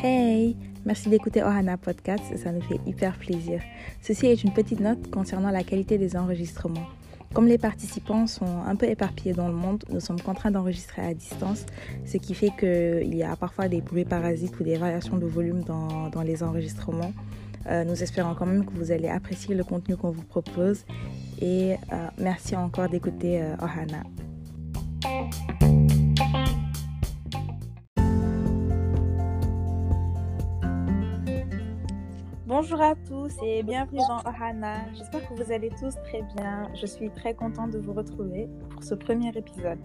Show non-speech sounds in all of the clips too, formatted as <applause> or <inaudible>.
Hey, merci d'écouter Ohana Podcast, ça nous fait hyper plaisir. Ceci est une petite note concernant la qualité des enregistrements. Comme les participants sont un peu éparpillés dans le monde, nous sommes contraints d'enregistrer à distance, ce qui fait qu'il y a parfois des bruits parasites ou des variations de volume dans, dans les enregistrements. Euh, nous espérons quand même que vous allez apprécier le contenu qu'on vous propose et euh, merci encore d'écouter euh, Ohana. Bonjour à tous et bienvenue dans Ohana. J'espère que vous allez tous très bien. Je suis très contente de vous retrouver pour ce premier épisode.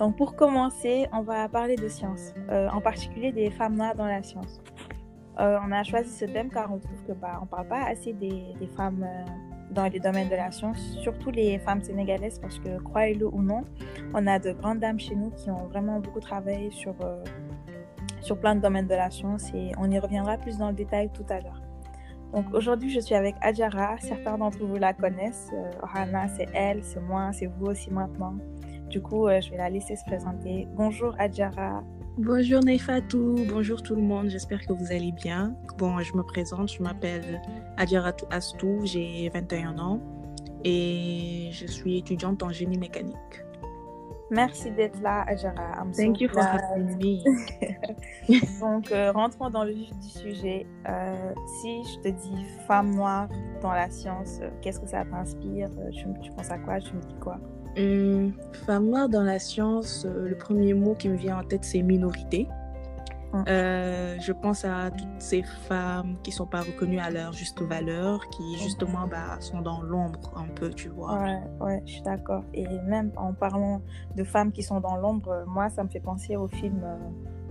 Donc pour commencer, on va parler de science, euh, en particulier des femmes noires dans la science. Euh, on a choisi ce thème car on trouve que bah, on parle pas assez des, femmes euh, dans les domaines de la science, surtout les femmes sénégalaises, parce que croyez-le ou non, on a de grandes dames chez nous qui ont vraiment beaucoup travaillé sur, sur plein de domaines de la science et on y reviendra plus dans le détail tout à l'heure. Donc aujourd'hui, je suis avec Adjara. Certains d'entre vous la connaissent. Euh, c'est elle, c'est moi, c'est vous aussi maintenant. Du coup, euh, je vais la laisser se présenter. Bonjour Adjara. Bonjour Neifatou, bonjour tout le monde, j'espère que vous allez bien. Bon, je me présente, je m'appelle Adjaratou Astou, j'ai 21 ans et je suis étudiante en génie mécanique. Merci d'être là, Adjara. I'm so Thank you for having me. <laughs> Donc, euh, rentrons dans le vif du sujet. Euh, si je te dis femme noire dans la science, euh, qu'est-ce que ça t'inspire? Tu, tu penses à quoi? Tu me dis quoi? Hum, femme noire dans la science, le premier mot qui me vient en tête, c'est minorité. Mm. Euh, je pense à toutes ces femmes qui sont pas reconnues à leur juste valeur, qui justement bah, sont dans l'ombre un peu, tu vois. Ouais, ouais, je suis d'accord. Et même en parlant de femmes qui sont dans l'ombre, euh, moi, ça me fait penser au film euh,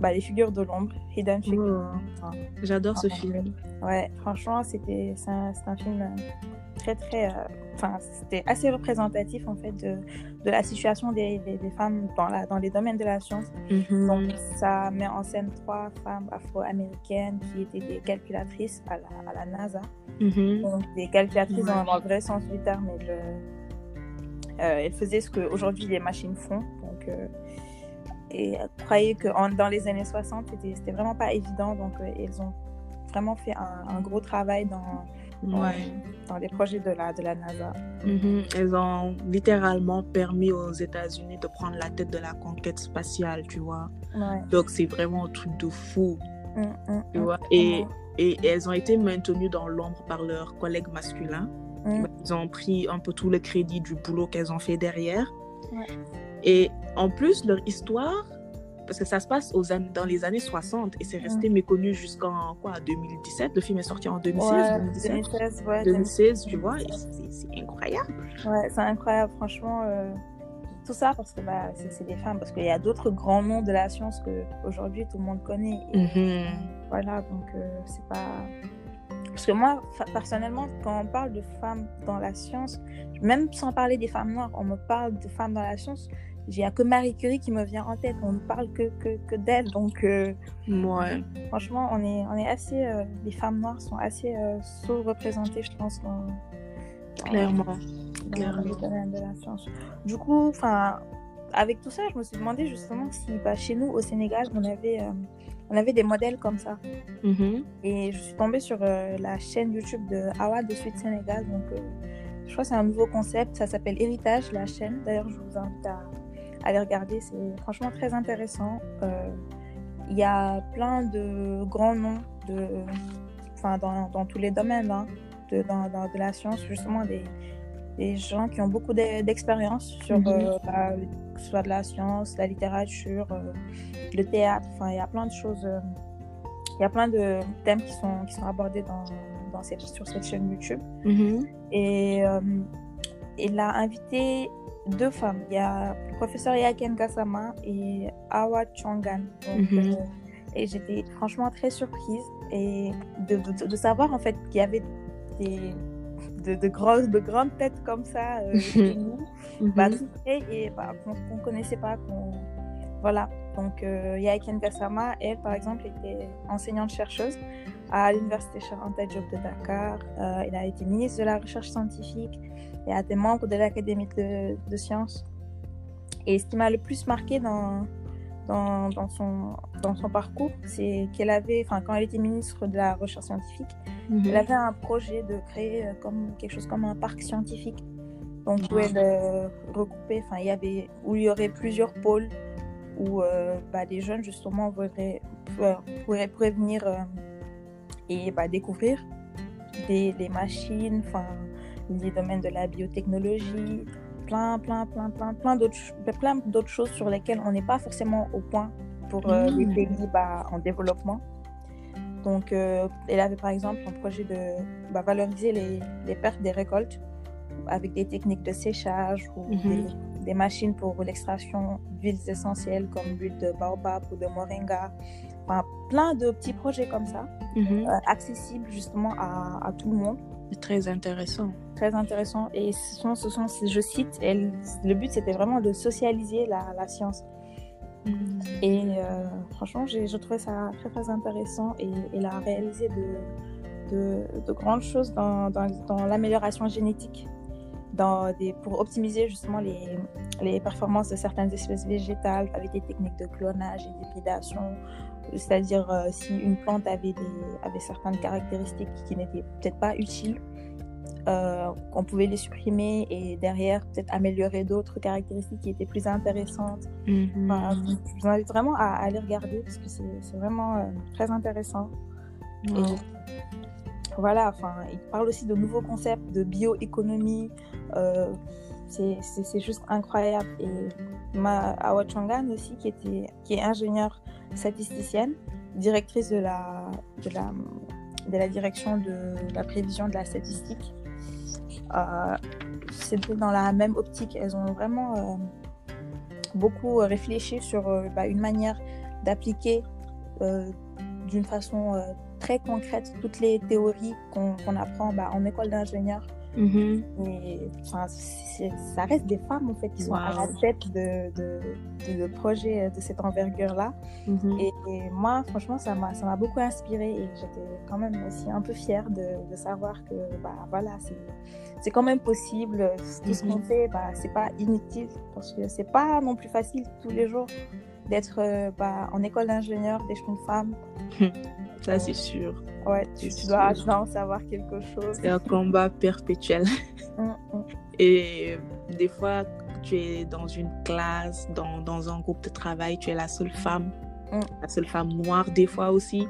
bah, Les figures de l'ombre, Hidden Figures. Oh, Ouais. J'adore ce Ah, film. Ouais, franchement, c'était c'est un, un film très, très. euh, Enfin, c'était assez représentatif, en fait, de, de la situation des, des, des femmes dans, la, dans les domaines de la science. Mhm. Donc, ça met en scène trois femmes afro-américaines qui étaient des calculatrices à la, à la NASA. Mhm. Donc, des calculatrices dans, Ouais. dans le vrai sens du terme. Elles, euh, elles faisaient ce qu'aujourd'hui les machines font. Donc, euh, et croyez que en- dans les années 60, c'était vraiment pas évident. Donc, elles ont vraiment fait un, un gros travail dans, Ouais. dans les projets de la, de la NASA. Mhm. Elles ont littéralement permis aux États-Unis de prendre la tête de la conquête spatiale, tu vois. Ouais. Donc c'est vraiment un truc de fou, Mm, mm, tu mm. vois. Et, et elles ont été maintenues dans l'ombre par leurs collègues masculins. Mm. Ils ont pris un peu tout le crédit du boulot qu'elles ont fait derrière. Ouais. Et en plus, leur histoire, parce que ça se passe aux dans les années 60 et c'est resté méconnu jusqu'en quoi, 2017. Le film est sorti en 2016, Ouais, 2017. 2016, ouais, 2016, tu vois, c'est incroyable. Ouais, c'est incroyable, franchement. euh, tout ça parce que bah, c'est des femmes, parce qu'il y a d'autres grands noms de la science que aujourd'hui tout le monde connaît. Et Mhm. Voilà, donc euh, c'est pas. Parce que moi, personnellement, quand on parle de femmes dans la science, même sans parler des femmes noires, on me parle de femmes dans la science. Il n'y a que Marie Curie qui me vient en tête. On ne parle que, que, que d'elle. Donc, euh, Ouais. franchement, on est, on est assez. euh, les femmes noires sont assez euh, sous-représentées, je pense, dans, dans- Clairement. dans clairement. le domaine de la science. Du coup, enfin, avec tout ça, je me suis demandé justement si bah, chez nous, au Sénégal, on avait, on avait des modèles comme ça. Mhm. Et je suis tombée sur la chaîne YouTube de Awa de Suite Sénégal. Donc, je crois que c'est un nouveau concept. Ça s'appelle Héritage, la chaîne. D'ailleurs, je vous invite à, à aller regarder. C'est franchement très intéressant. Euh, Il y a plein de grands noms de, enfin, dans, dans tous les domaines hein, de, dans, dans- de la science, justement, des, des gens qui ont beaucoup d'e- d'expérience sur Mhm. euh, bah, soit de la science, la littérature, euh, le théâtre. Enfin, il y a plein de choses. euh, il y a plein de thèmes qui sont, qui sont abordés dans, dans cette, sur cette chaîne YouTube. Mhm. Et il a invité deux femmes. Il y a le professeur Yaken Gassama et Awa Chongan. Donc, Mhm. euh, et j'étais franchement très surprise et de, de, de savoir en fait qu'il y avait des, de, de, grosses, de grandes têtes comme ça euh, <laughs> chez nous Mhm. bah, et bah, qu'on ne connaissait pas. Voilà. Donc, euh, Yaiken Gassama, elle, par exemple, était enseignante-chercheuse à l'Université Anta Diop de Dakar. Euh, elle a été ministre de la Recherche scientifique et a été membre de l'Académie de, de sciences. Et ce qui m'a le plus marqué dans, dans, dans, son, dans son parcours, c'est qu'elle avait, enfin, quand elle était ministre de la Recherche scientifique, Mhm. elle avait un projet de créer euh, comme quelque chose comme un parc scientifique. Donc, où elle euh, recoupait, enfin, il y avait, où il y aurait plusieurs pôles où euh, bah, des jeunes, justement, pourraient, pourraient, pourraient venir euh, et bah, découvrir des, des machines, enfin, les domaines de la biotechnologie, plein, plein, plein, plein, plein d'autres, ch- plein d'autres choses sur lesquelles on n'est pas forcément au point pour euh, les Mm. pays bah, en développement. Donc, euh, elle avait par exemple un projet de bah, valoriser les, les pertes des récoltes avec des techniques de séchage ou Mhm. des, des machines pour l'extraction d'huiles essentielles comme l'huile de baobab ou de moringa. Enfin, plein de petits projets comme ça, Mhm. euh, accessibles justement à, à tout le monde. C'est très intéressant. Très intéressant. Et ce sont, ce sont je cite, elle, le but c'était vraiment de socialiser la, la science. Mhm. Et euh, franchement, j'ai je trouvais ça très très intéressant et elle a réalisé de, de, de grandes choses dans, dans, dans l'amélioration génétique, dans des, pour optimiser justement les, les performances de certaines espèces végétales avec des techniques de clonage et d'hybridation. C'est-à-dire euh, si une plante avait, des, avait certaines caractéristiques qui n'étaient peut-être pas utiles, euh, on pouvait les supprimer et derrière peut-être améliorer d'autres caractéristiques qui étaient plus intéressantes. Mhm. Enfin, je vous invite vraiment à, aller regarder parce que c'est vraiment euh, très intéressant. Et voilà, enfin, il parle aussi de nouveaux concepts de bioéconomie. Euh, c'est juste incroyable. Et ma Awa Changan aussi, qui, était, est ingénieure statisticienne, directrice de la, direction de la prévision de la statistique, euh, c'était dans la même optique. Elles ont vraiment euh, beaucoup réfléchi sur euh, bah, une manière d'appliquer euh, d'une façon très concrète toutes les théories qu'on qu'on apprend bah, en école d'ingénieur. Mhm. Et enfin, ça reste des femmes en fait qui sont à la tête de, de, de, de projets de cette envergure-là. Mhm. Et, et moi, franchement, ça m'a ça m'a beaucoup inspirée et j'étais quand même aussi un peu fière de, savoir que bah, voilà, c'est c'est quand même possible. Tout ce qu'on Mhm. fait, bah, c'est pas inutile parce que c'est pas non plus facile tous les jours d'être euh, bah, en école d'ingénieur, d'être une femme. <laughs> Ça, c'est sûr. Ouais, tu, dois, tu en savoir quelque chose. C'est un combat perpétuel. Hum, hum. <laughs> Et des fois, tu es dans une classe, dans, dans un groupe de travail, tu es la seule femme, Mm. la seule femme noire des fois aussi.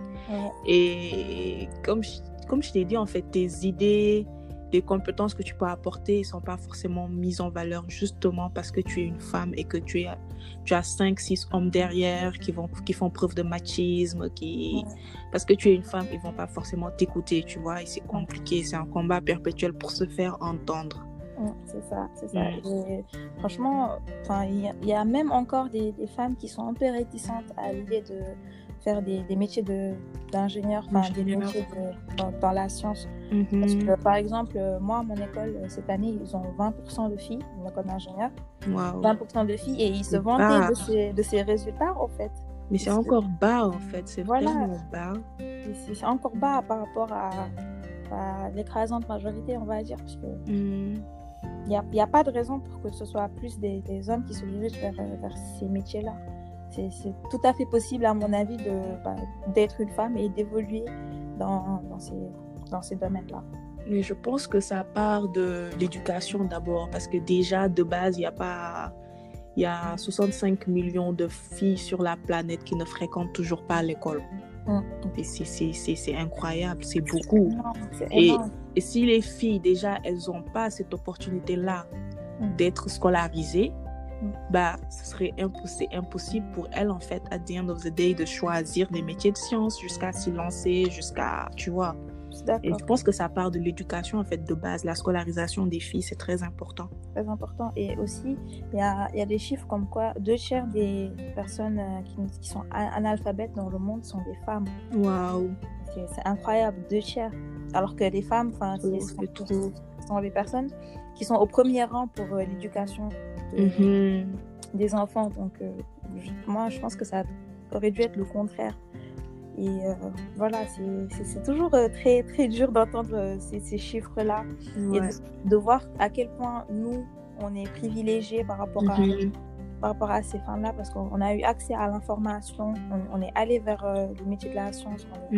Et comme je, comme je t'ai dit, en fait, tes idées, les compétences que tu peux apporter ne sont pas forcément mises en valeur justement parce que tu es une femme et que tu, es, tu as 5, 6 hommes derrière qui, vont, qui font preuve de machisme, qui... Parce que tu es une femme, ils vont pas forcément t'écouter, tu vois, et c'est compliqué, c'est un combat perpétuel pour se faire entendre. C'est ça, c'est ça. Mm. Et franchement, il y, a- il y a même encore des, des femmes qui sont un peu réticentes à l'idée de faire des, des métiers de- d'ingénieur, enfin des métiers de- dans, dans la science. Mhm. Parce que, par exemple, euh, moi, à mon école, euh, cette année, ils ont 20% de filles, mon école d'ingénieur, Waouh. 20% de filles, et ils se vantaient de ces, de ces résultats, en fait. Mais c'est encore bas en fait, c'est Voilà. vraiment bas. C'est encore bas par rapport à, à l'écrasante majorité, on va dire, parce que Mhm. Il n'y a pas de raison pour que ce soit plus des, des hommes qui se dirigent vers, euh, vers ces métiers-là. C'est tout à fait possible, à mon avis, bah, d'être une femme et d'évoluer dans, dans ces, dans ces domaines-là. Mais je pense que ça part de l'éducation d'abord, parce que déjà de base, il y a pas. Il y a 65 millions de filles sur la planète qui ne fréquentent toujours pas l'école. Mm. Et c'est- incroyable, c'est beaucoup. Et-. Et si les filles, déjà, elles n'ont pas cette opportunité-là Mm. d'être scolarisées. Bah, ce serait impossible, impossible pour elles, en fait, at the end of the day, de choisir des métiers de sciences jusqu'à s'y lancer, jusqu'à, tu vois. Et je pense que ça part de l'éducation, en fait, de base. La scolarisation des filles, c'est très important. très important. Et aussi, il y a, y a des chiffres comme quoi deux tiers des personnes euh, qui, qui sont analphabètes dans le monde sont des femmes. Waouh, C'est incroyable, deux tiers. Alors que les femmes, enfin, c'est- Oh, trop. sont les personnes qui sont au premier rang pour euh, l'éducation de- Mhm. des enfants. Donc, euh, je- moi, je pense que ça aurait dû être le contraire. Et euh, voilà, c'est- toujours euh, très, très dur d'entendre ces, ces chiffres-là et de, de voir à quel point nous, on est privilégiés par rapport à, Mhm. par rapport à ces femmes-là parce qu'on a eu accès à l'information, on, est allé vers euh, le métier de la science, on.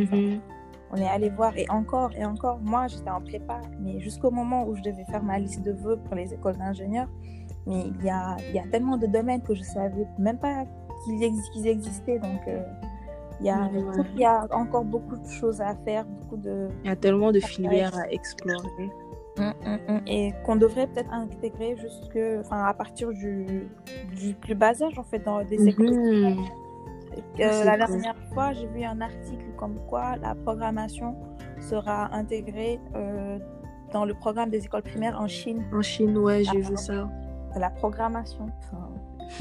On est allé voir et encore et encore, moi j'étais en prépa, mais jusqu'au moment où je devais faire ma liste de vœux pour les écoles d'ingénieurs, mais il y a, il y a tellement de domaines que je savais même pas qu'ils ex- existaient, donc euh, il y, a, Ouais. y encore beaucoup de choses à faire, beaucoup de... Il y a tellement de filières à explorer. Mm, mm, mm. Et qu'on devrait peut-être intégrer jusque, enfin, à partir du, du plus bas âge, en fait, dans des écoles. Mhm. Euh, la cool. dernière fois, j'ai vu un article comme quoi la programmation sera intégrée euh, dans le programme des écoles primaires en Chine. En Chine, ouais, j'ai vu ça. La programmation. Enfin,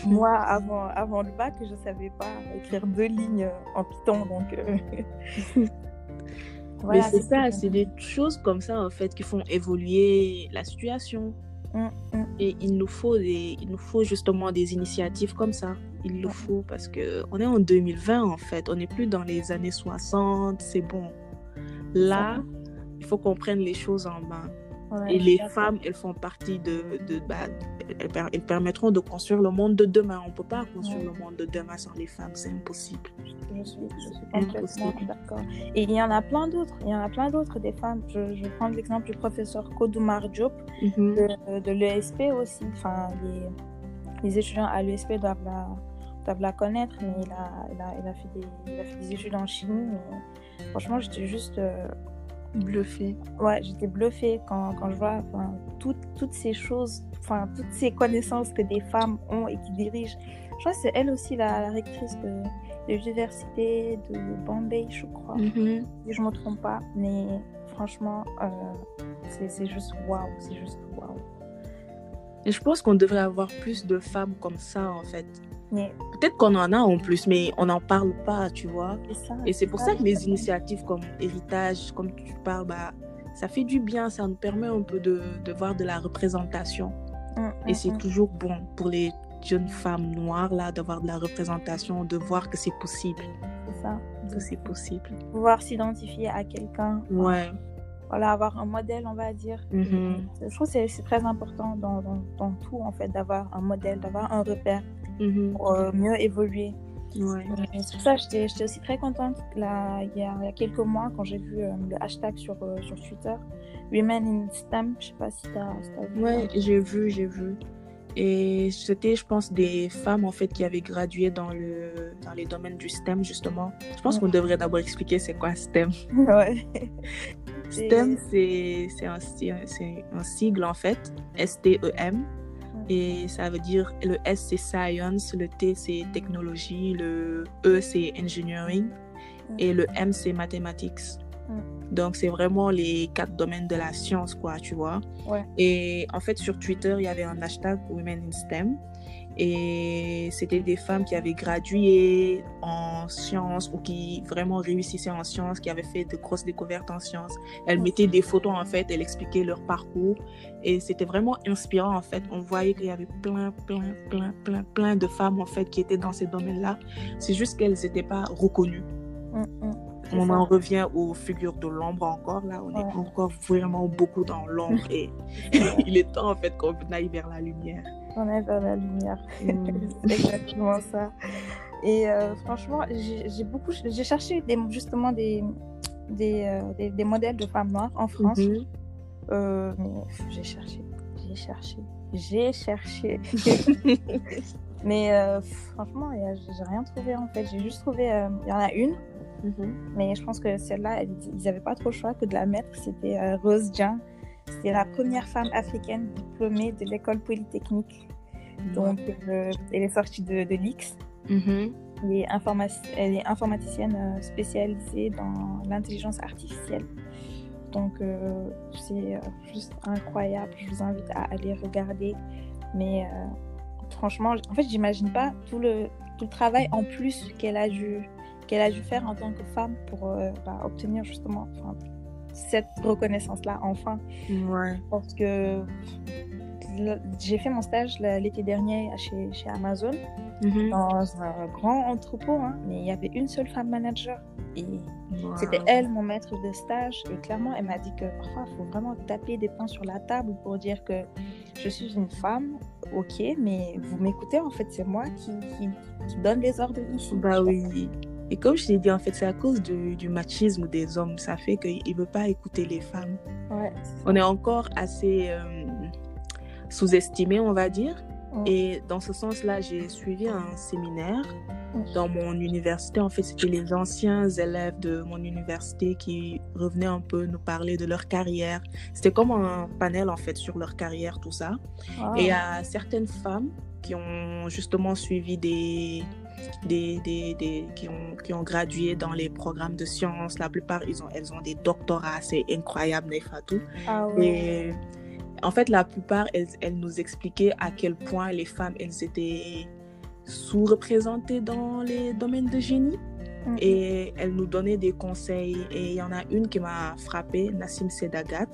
moi, avant, avant le bac, je savais pas écrire deux lignes en Python, donc. euh, <laughs> Mais c'est ça, c'est des choses comme ça en fait qui font évoluer la situation. Mm, mm. Et il nous faut des, il nous faut justement des initiatives comme ça. Il le faut parce que on est en 2020 en fait. On n'est plus dans les années 60. C'est bon. Là, il faut qu'on prenne les choses en main. Ouais, Et les femmes, elles font partie de, de bah, elles, elles permettront de construire le monde de demain. On peut pas construire Ouais. le monde de demain sans les femmes. C'est impossible. Je suis, je suis Impossible. complètement d'accord. Et il y en a plein d'autres. Il y en a plein d'autres des femmes. Je, je prends l'exemple du professeur Kodoumar Diop Mhm. de, de l'ESP aussi. Enfin, les, les étudiants à l'ESP doivent la, doivent la connaître, mais il a, il, a, il, a fait des, il a fait des études en chimie. Mais franchement, j'étais juste. euh, Bluffé. ouais, j'étais bluffée quand, quand je vois toutes, toutes ces choses, enfin, toutes ces connaissances que des femmes ont et qui dirigent. Je crois que c'est elle aussi la, la rectrice de, de l'université de Bombay, je crois, Mhm. si je ne me trompe pas. Mais franchement, euh, c'est c'est juste waouh, c'est juste waouh. Et je pense qu'on devrait avoir plus de femmes comme ça, en fait. Peut-être qu'on en a en plus, mais on n'en parle pas, tu vois. ça. Et c'est pour ça que les initiatives comme Héritage, comme tu parles, bah, ça fait du bien, ça nous permet un peu de, de voir de la représentation. Mm, Et mm, c'est mm. toujours bon pour les jeunes femmes noires, là, d'avoir de la représentation, de voir que c'est possible. C'est ça. Que c'est possible. Pouvoir s'identifier à quelqu'un. Ouais. Voilà, avoir un modèle, on va dire. Mhm. Je trouve que c'est- c'est très important dans, dans, dans tout, en fait, d'avoir un modèle, d'avoir un repère Mhm. pour euh, mieux évoluer. Ouais. C'est pour ça j'étais j'étais aussi très contente là, il, y a, il y a quelques mois quand j'ai vu euh, le hashtag sur, euh, sur Twitter, Women in STEM. Je sais pas si tu as, vu. Ouais, j'ai vu, j'ai vu. Et c'était, je pense, des femmes en fait qui avaient gradué dans, le, dans les domaines du STEM, justement. Je pense Ouais. qu'on devrait d'abord expliquer c'est quoi STEM. <laughs> ouais. STEM, c'est c'est un, si- c'est un sigle en fait, S-T-E-M. Et ça veut dire le S c'est science, le T c'est technologie, le E c'est engineering et le M c'est mathematics. Mm. Donc c'est vraiment les quatre domaines de la science quoi, tu vois. Ouais. Et en fait sur Twitter il y avait un hashtag Women in STEM et c'était des femmes qui avaient gradué en sciences ou qui vraiment réussissaient en sciences, qui avaient fait de grosses découvertes en sciences. Elles mettaient des photos en fait, elles expliquaient leur parcours et c'était vraiment inspirant en fait. On voyait qu'il y avait plein, plein, plein, plein, plein de femmes en fait qui étaient dans ces domaines-là. C'est juste qu'elles n'étaient pas reconnues. Mm, mm. On en revient aux figures de l'ombre encore là. On Ouais. est encore vraiment beaucoup dans l'ombre et <laughs> <laughs> il est temps en fait qu'on aille vers la lumière. On est vers la lumière. Mm. <laughs> c'est exactement ça. Et euh, franchement, j'ai beaucoup, j'ai cherché des, justement des, des, euh, des, des modèles de femmes noires en France. Mhm. Euh, mais j'ai cherché, j'ai cherché, j'ai cherché. <laughs> mais euh, franchement, j'ai rien trouvé en fait. J'ai juste trouvé, il y en a une, Mhm. mais je pense que celle-là, elle- ils n'avaient pas trop le choix que de la mettre. C'était Rose Jean. C'était la première femme africaine diplômée de l'école polytechnique. Donc, euh, elle est sortie de, de l'IX. Mhm. Elle est, informati- elle est informaticienne euh, spécialisée dans l'intelligence artificielle. Donc, euh, c'est juste incroyable. Je vous invite à aller regarder. Mais euh, franchement, en fait, j'imagine pas tout le, tout le travail en plus qu'elle a dû qu'elle a dû faire en tant que femme pour bah, obtenir justement cette reconnaissance-là enfin. Ouais. Parce que j'ai fait mon stage l'été dernier chez, chez Amazon Mhm. dans un grand entrepôt, hein, mais il y avait une seule femme manager. Et Wow. c'était elle, mon maître de stage. Et clairement, elle m'a dit que parfois, il faut vraiment taper des points sur la table pour dire que je suis une femme, ok, mais vous m'écoutez, en fait, c'est moi qui, qui, qui, donne les ordres ici. Bah oui. Et comme je t'ai dit, en fait, c'est à cause du, du, machisme des hommes. Ça fait qu'ils ne veulent pas écouter les femmes. Ouais, on est encore assez euh, sous-estimé, on va dire. Et dans ce sens-là, j'ai suivi un séminaire dans mon université. En fait, c'était les anciens élèves de mon université qui revenaient un peu nous parler de leur carrière. C'était comme un panel, en fait, sur leur carrière, tout ça. Wow. Et il y a certaines femmes qui ont justement suivi des... Des, des, des, qui, ont, qui ont gradué dans les programmes de sciences. La plupart, ils ont, elles ont des doctorats. C'est incroyable, Nefatou. Ah ouais. Et en fait, la plupart, elles, elles, nous expliquaient à quel point les femmes, elles étaient sous-représentées dans les domaines de génie. Mm. Et elles nous donnaient des conseils. Et il y en a une qui m'a frappée, Nassim Sedagat.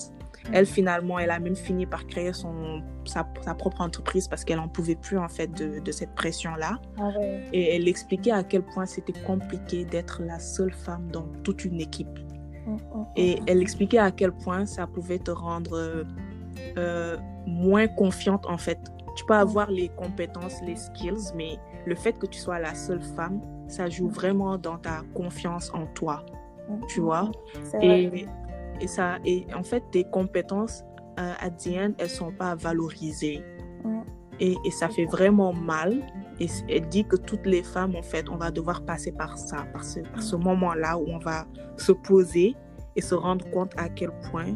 Elle, finalement, elle a même fini par créer son, sa, sa propre entreprise parce qu'elle n'en pouvait plus, en fait, de, de cette pression-là. Ah ouais. Et elle expliquait à quel point c'était compliqué d'être la seule femme dans toute une équipe. Mm, mm, Et mm. elle expliquait à quel point ça pouvait te rendre euh, moins confiante en fait. Tu peux avoir les compétences, les skills, mais le fait que tu sois la seule femme, ça joue vraiment dans ta confiance en toi, tu vois? Et, et, ça, et en fait, tes compétences, euh, à the end, elles sont pas valorisées. Mm. Et, et ça fait vraiment mal. Et elle dit que toutes les femmes, en fait, on va devoir passer par ça, par ce, par ce moment-là où on va se poser et se rendre compte à quel point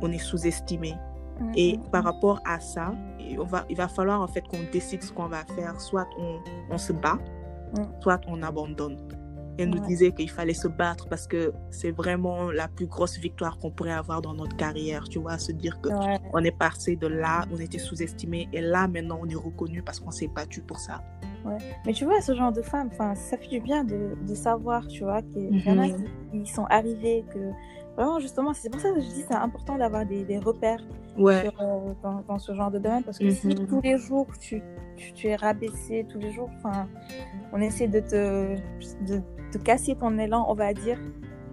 on est sous-estimé. Mm, Et mm, par rapport à ça, on va, il va falloir en fait qu'on décide ce qu'on va faire. Soit on, on se bat, Mm. soit on abandonne. Elle nous Ouais. disait qu'il fallait se battre parce que c'est vraiment la plus grosse victoire qu'on pourrait avoir dans notre carrière. Tu vois, se dire que Ouais. on est passé de là, on était sous-estimé, et là maintenant on est reconnu parce qu'on s'est battu pour ça. Mais tu vois, ce genre de femmes, enfin, ça fait du bien de, de savoir, tu vois, qu'il y en a Mhm. qui, qui sont arrivés, que vraiment, justement, c'est pour ça que je dis c'est important d'avoir des, des repères Ouais, sur, euh, dans, dans ce genre de domaine, parce que si Mhm. tous les jours tu, tu, tu es rabaissé, tous les jours, enfin, on essaie de te, de, de casser ton élan, on va dire,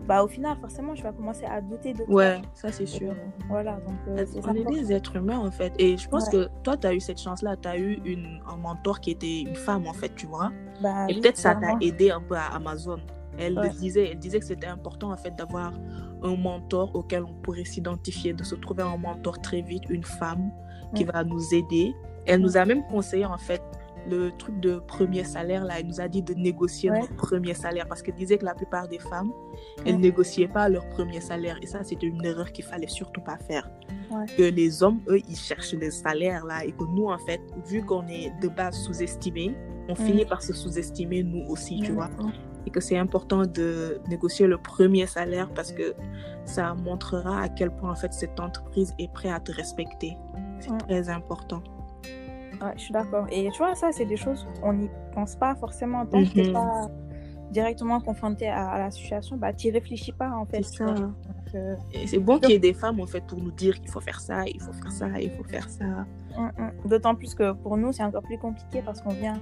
bah au final, forcément, tu vas commencer à douter de toi. ouais, ça c'est sûr. Euh, Voilà, donc euh, On est des êtres humains en fait. Et je pense Ouais. que toi, tu as eu cette chance-là. Tu as eu une, un mentor qui était une femme en fait, tu vois. Bah, Et oui, peut-être ça t'a aidé un peu à Amazon. Elle Ouais. disait, elle disait que c'était important en fait d'avoir un mentor auquel on pourrait s'identifier, de se trouver un mentor très vite, une femme qui va nous aider. Elle nous a même conseillé en fait le truc de premier salaire là. Elle nous a dit de négocier Ouais. notre premier salaire parce qu'elle disait que la plupart des femmes, elles Mm. négociaient pas leur premier salaire. Et ça, c'était une erreur qu'il fallait surtout pas faire. Ouais. Que les hommes, eux, ils cherchent les salaires là et que nous, en fait, vu qu'on est de base sous-estimés, on finit par se sous-estimer nous aussi, tu Mm. vois et que c'est important de négocier le premier salaire parce que ça montrera à quel point en fait cette entreprise est prête à te respecter. C'est Mm. très important. Ouais, je suis d'accord. Et tu vois, ça, c'est des choses qu'on n'y pense pas forcément tant que t'es Mhm. pas directement confronté à, à la situation. Bah, tu réfléchis pas, en fait. C'est ça. Donc, euh, Et c'est bon qu'il y ait des femmes en fait pour nous dire qu'il faut faire ça, il faut faire ça, il faut faire ça. hum, hum. D'autant plus que pour nous, c'est encore plus compliqué parce qu'on vient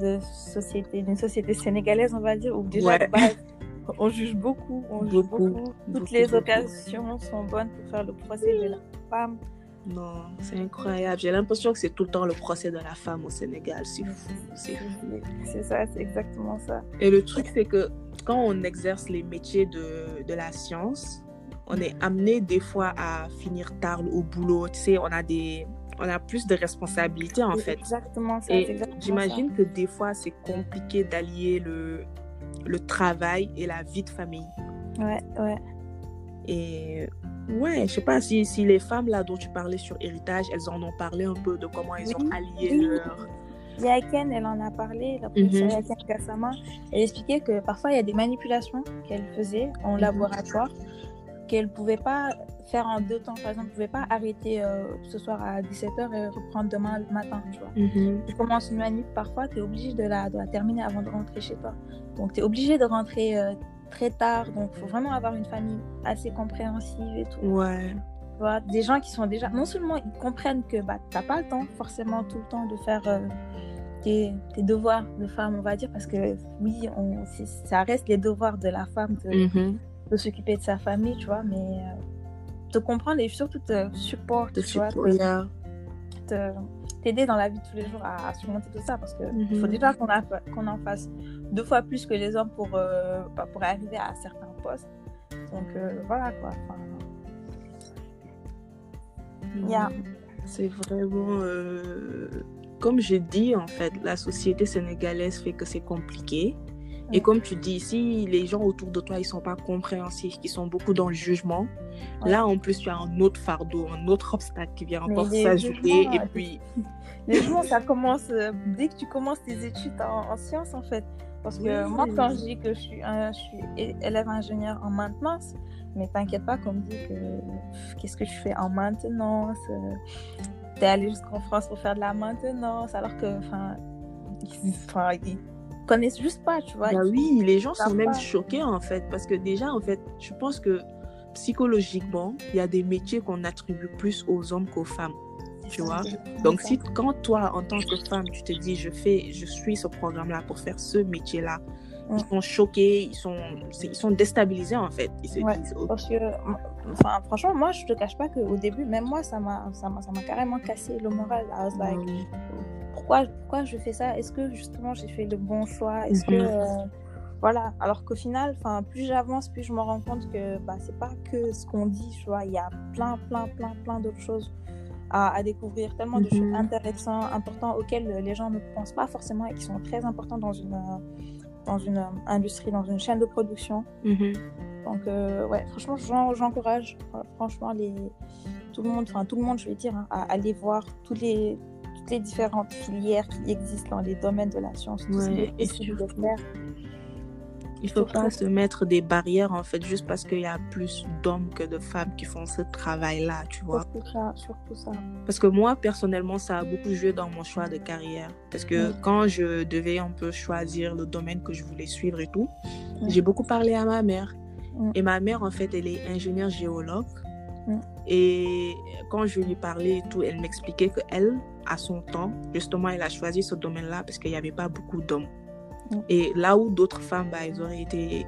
de société, d'une société sénégalaise, on va dire, où déjà, Ouais. base, on juge beaucoup. On juge Beaucoup, beaucoup. Toutes beaucoup, les beaucoup. occasions sont bonnes pour faire le procès de la femme. Non, c'est incroyable. J'ai l'impression que c'est tout le temps le procès de la femme au Sénégal. C'est fou, c'est fou. C'est ça, c'est exactement ça. Et le truc, c'est que quand on exerce les métiers de, de la science, on est amené des fois à finir tard au boulot. Tu sais, on a des, on a plus de responsabilités en fait. exactement ça. j'imagine que des fois, c'est compliqué d'allier le, le travail et la vie de famille. Ouais, ouais. Et ouais, je sais pas si, si les femmes là dont tu parlais sur héritage, elles en ont parlé un peu de comment elles ont allié oui. leur. Yaken, elle en a parlé, la professeure Mhm. Yaken Gassama. Elle expliquait que parfois il y a des manipulations qu'elle faisait en Mhm. laboratoire qu'elle ne pouvait pas faire en deux temps. Par exemple, elle ne pouvait pas arrêter euh, ce soir à 17h et reprendre demain le matin. Tu vois. Mhm. Tu commences une manip, parfois tu es obligé de la, de la terminer avant de rentrer chez toi. Donc tu es obligé de rentrer euh, très tard. Donc il faut vraiment avoir une famille assez compréhensive et tout. Ouais. Tu vois, des gens qui sont déjà, non seulement ils comprennent que bah, tu n'as pas le temps forcément tout le temps de faire euh, tes, tes devoirs de femme, on va dire, parce que oui, on, ça reste les devoirs de la femme de, Mhm. de s'occuper de sa famille, tu vois, mais euh, te comprendre et surtout te supporter, De tu vois, support, te, yeah. T'aider dans la vie de tous les jours à, surmonter tout ça parce que il faut Mhm. déjà qu'on en fasse deux fois plus que les hommes pour, euh, bah, pour arriver à certains postes. Donc euh, voilà quoi. Enfin, Yeah. C'est vraiment. euh, Comme je dis, en fait, la société sénégalaise fait que c'est compliqué. Et Ouais. comme tu dis, si les gens autour de toi, ils sont pas compréhensifs, qui sont beaucoup dans le jugement, Ouais. là, en plus, tu as un autre fardeau, un autre obstacle qui vient encore s'ajouter. jugements, Et euh, puis, <laughs> Les jours, ça commence euh, dès que tu commences tes études en, en sciences, en fait. Parce que Oui. moi, quand je dis que je suis, je élève ingénieur en maintenance, mais t'inquiète pas qu'on me dit que qu'est-ce que je fais en maintenance euh, T'es allé jusqu'en France pour faire de la maintenance, alors que, enfin, connaissent juste pas, tu vois. bah oui, les gens sont même pas. choqués, en fait. Parce que déjà, en fait, je pense que psychologiquement, il y a des métiers qu'on attribue plus aux hommes qu'aux femmes. tu vois. Donc, si quand toi, en tant que femme, tu te dis, je fais, je suis ce programme-là pour faire ce métier-là, Mm. ils sont choqués, ils sont, ils sont déstabilisés en fait. Ils se Ouais. disent, oh, Parce que, enfin, franchement, moi, je te cache pas qu'au début, même moi, ça m'a, ça m'a, carrément cassé le moral. I was like, oui. Pourquoi, pourquoi je fais ça? Est-ce que justement j'ai fait le bon choix? Est-ce que Mhm. euh, voilà Alors qu'au final, plus j'avance, plus je me rends compte que bah c'est pas que ce qu'on dit, tu vois. Il y a plein, plein, plein, plein d'autres choses à, à découvrir, tellement de Mhm. choses intéressantes, importantes auxquelles les gens ne pensent pas forcément et qui sont très importants dans une euh, dans une euh, industrie, dans une chaîne de production. Mhm. Donc euh, ouais, franchement, j'en- j'encourage franchement les tout le monde, enfin tout le monde, je vais dire, hein, à aller voir tous les toutes les différentes filières qui existent dans les domaines de la science, tout ce qui Ouais, est et possible de faire. Il faut Surtout- pas se mettre des barrières en fait juste parce qu'il y a plus d'hommes que de femmes qui font ce travail-là, tu vois. Surtout ça, surtout ça. Parce que moi, personnellement, ça a beaucoup joué dans mon choix de carrière. Parce que quand je devais un peu choisir le domaine que je voulais suivre et tout, j'ai beaucoup parlé à ma mère. Et ma mère, en fait, elle est ingénieure géologue. Et quand je lui parlais et tout, elle m'expliquait qu'elle, à son temps, justement, elle a choisi ce domaine-là parce qu'il n'y avait pas beaucoup d'hommes. Mm. Et là où d'autres femmes, bah, elles auraient été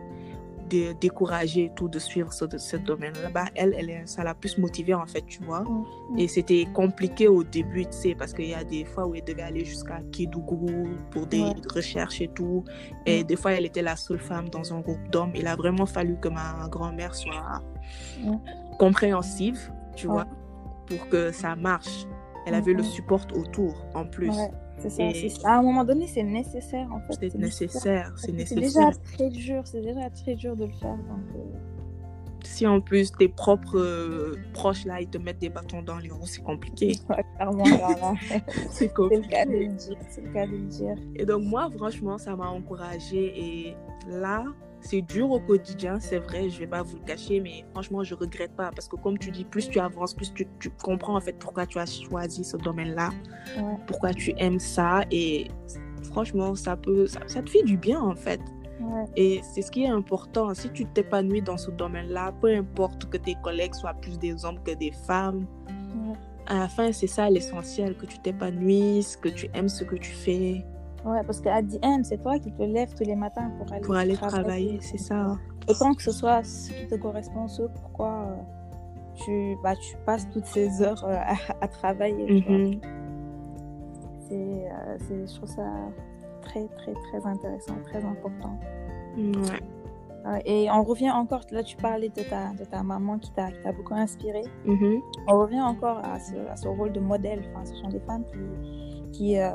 dé- découragées et tout de suivre ce, ce domaine-là, bah, elle, elle, ça l'a plus motivée, en fait, tu vois. Et c'était compliqué au début, tu sais, parce qu'il y a des fois où elle devait aller jusqu'à Kédougou pour des Ouais. recherches et tout. Et Mm. des fois, elle était la seule femme dans un groupe d'hommes. Il a vraiment fallu que ma grand-mère soit Mm. compréhensive, tu vois, pour que ça marche. Elle Mm, avait le mm. support autour, en plus. Ouais, c'est ça. C'est. À un moment donné, c'est nécessaire en fait. C'est nécessaire, c'est C'est nécessaire. déjà très dur, c'est déjà très dur de le faire. Donc, euh, Si en plus tes propres euh, proches là, ils te mettent des bâtons dans les roues, c'est compliqué. <laughs> ouais, clairement, clairement. <laughs> C'est c'est le compliqué. C'est le cas de le dire. Et donc moi, franchement, ça m'a encouragée. Et là, c'est dur au quotidien, c'est vrai, je vais pas vous le cacher, mais franchement, je regrette pas. Parce que comme tu dis, plus tu avances, plus tu, tu comprends en fait pourquoi tu as choisi ce domaine-là, Ouais. pourquoi tu aimes ça. Et franchement, ça peut, ça, ça te fait du bien en fait. Ouais. Et c'est ce qui est important. Si tu t'épanouis dans ce domaine-là, peu importe que tes collègues soient plus des hommes que des femmes, Ouais. à la fin, c'est ça l'essentiel, que tu t'épanouisses, que tu aimes ce que tu fais Ouais, parce qu'à end, c'est toi qui te lèves tous les matins pour aller, pour aller travailler, c'est ça. Autant que ce soit ce qui te correspond, ce pourquoi euh, tu, bah, tu passes toutes ces heures euh, à, à travailler. Mhm. C'est, euh, c'est- je trouve ça très, très, très intéressant, très important. Ouais. Et on revient encore, là tu parlais de ta, de ta maman qui t'a, beaucoup inspiré. Mhm. On revient encore à ce, à ce rôle de modèle. Enfin, ce sont des femmes qui, qui, euh,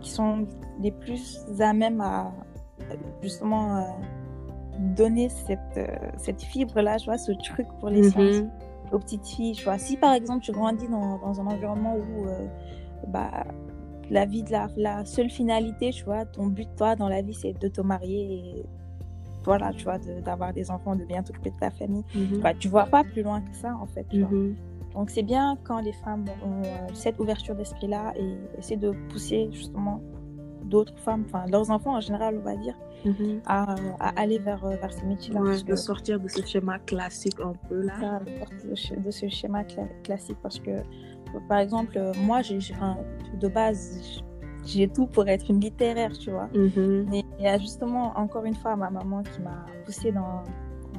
qui sont les plus à même à justement euh, donner cette, euh, cette fibre-là, tu vois, ce truc pour les sciences Mhm. aux petites filles. Tu vois. Si par exemple tu grandis dans, dans un environnement où euh, bah, la vie de la, la seule finalité, tu vois, ton but toi dans la vie c'est de te marier et voilà, tu vois, de- d'avoir des enfants, de bien t'occuper de ta famille. Mhm. Bah, tu vois pas plus loin que ça en fait. Tu vois. Donc c'est bien quand les femmes ont euh, cette ouverture d'esprit-là et essaient de pousser justement d'autres femmes, enfin leurs enfants en général, on va dire, Mhm. à, à aller vers, euh, vers ces métiers-là. Ouais, de sortir de ce schéma classique un peu là. ça, de sortir de ce- de ce schéma cla- classique parce que par exemple euh, moi j'ai de base j'ai tout pour être une littéraire tu vois Mhm. mais il y a justement encore une fois ma maman qui m'a poussée dans,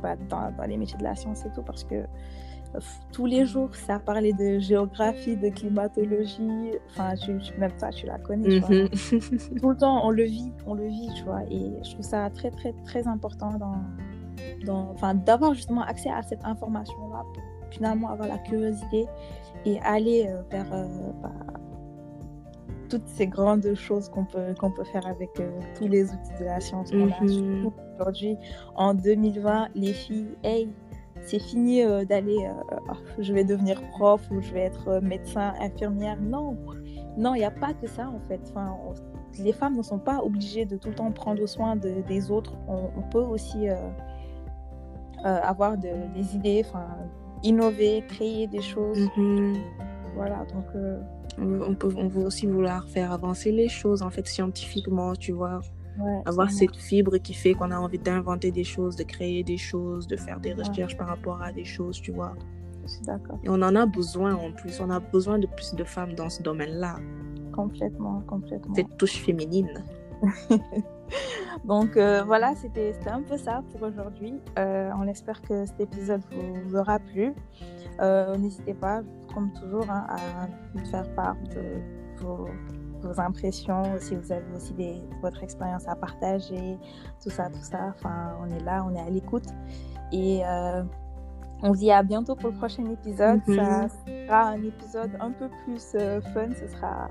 bah, dans dans les métiers de la science et tout parce que tous les jours, ça parlait de géographie, de climatologie. Enfin, tu, même ça, tu la connais. Mhm. Tout le temps, on le vit, on le vit, tu vois. Et je trouve ça très, très, très important dans, dans, d'avoir justement accès à cette information-là pour finalement avoir la curiosité et aller euh, vers euh, bah, toutes ces grandes choses qu'on peut, qu'on peut faire avec euh, tous les outils de la science qu'on a. Mhm. Aujourd'hui, en 2020, les filles, hey, c'est fini euh, d'aller, euh, oh, je vais devenir prof ou je vais être euh, médecin, infirmière. Non, non, il n'y a pas que ça en fait. Enfin, les femmes ne sont pas obligées de tout le temps prendre soin de, des autres. On, peut aussi avoir des idées, enfin, innover, créer des choses. Mhm. Voilà, donc. On, peut, on veut aussi vouloir faire avancer les choses en fait scientifiquement, tu vois avoir cette fibre qui fait qu'on a envie d'inventer des choses, de créer des choses, de faire des recherches par rapport à des choses, tu vois. d'accord. Et on en a besoin en plus. On a besoin de plus de femmes dans ce domaine-là. Complètement, complètement. Cette touche féminine. <laughs> Donc euh, voilà, c'était un peu ça pour aujourd'hui. Euh, on espère que cet épisode vous, aura plu. Euh, n'hésitez pas, comme toujours, hein, à nous faire part de vos vos impressions, si vous avez aussi des, votre expérience à partager, tout ça, tout ça. Enfin, on est là, on est à l'écoute. Et euh, on se dit à bientôt pour le prochain épisode. Ça mhm. sera un épisode un peu plus euh, fun. Ce sera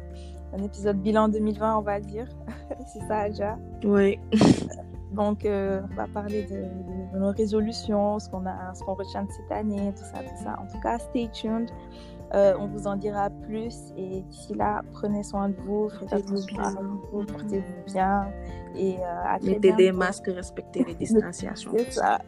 un épisode bilan 2020, on va dire. <laughs> C'est ça, déjà. Oui. <laughs> Donc, euh, on va parler de, de nos résolutions, ce qu'on qu'on retient de cette année, tout ça, tout ça. En tout cas, stay tuned. Euh, on vous en dira plus et d'ici là, prenez soin de vous, faites-vous bien, portez-vous bien et euh, à Mettez des masques, respectez les <laughs> distanciations. C'est ça.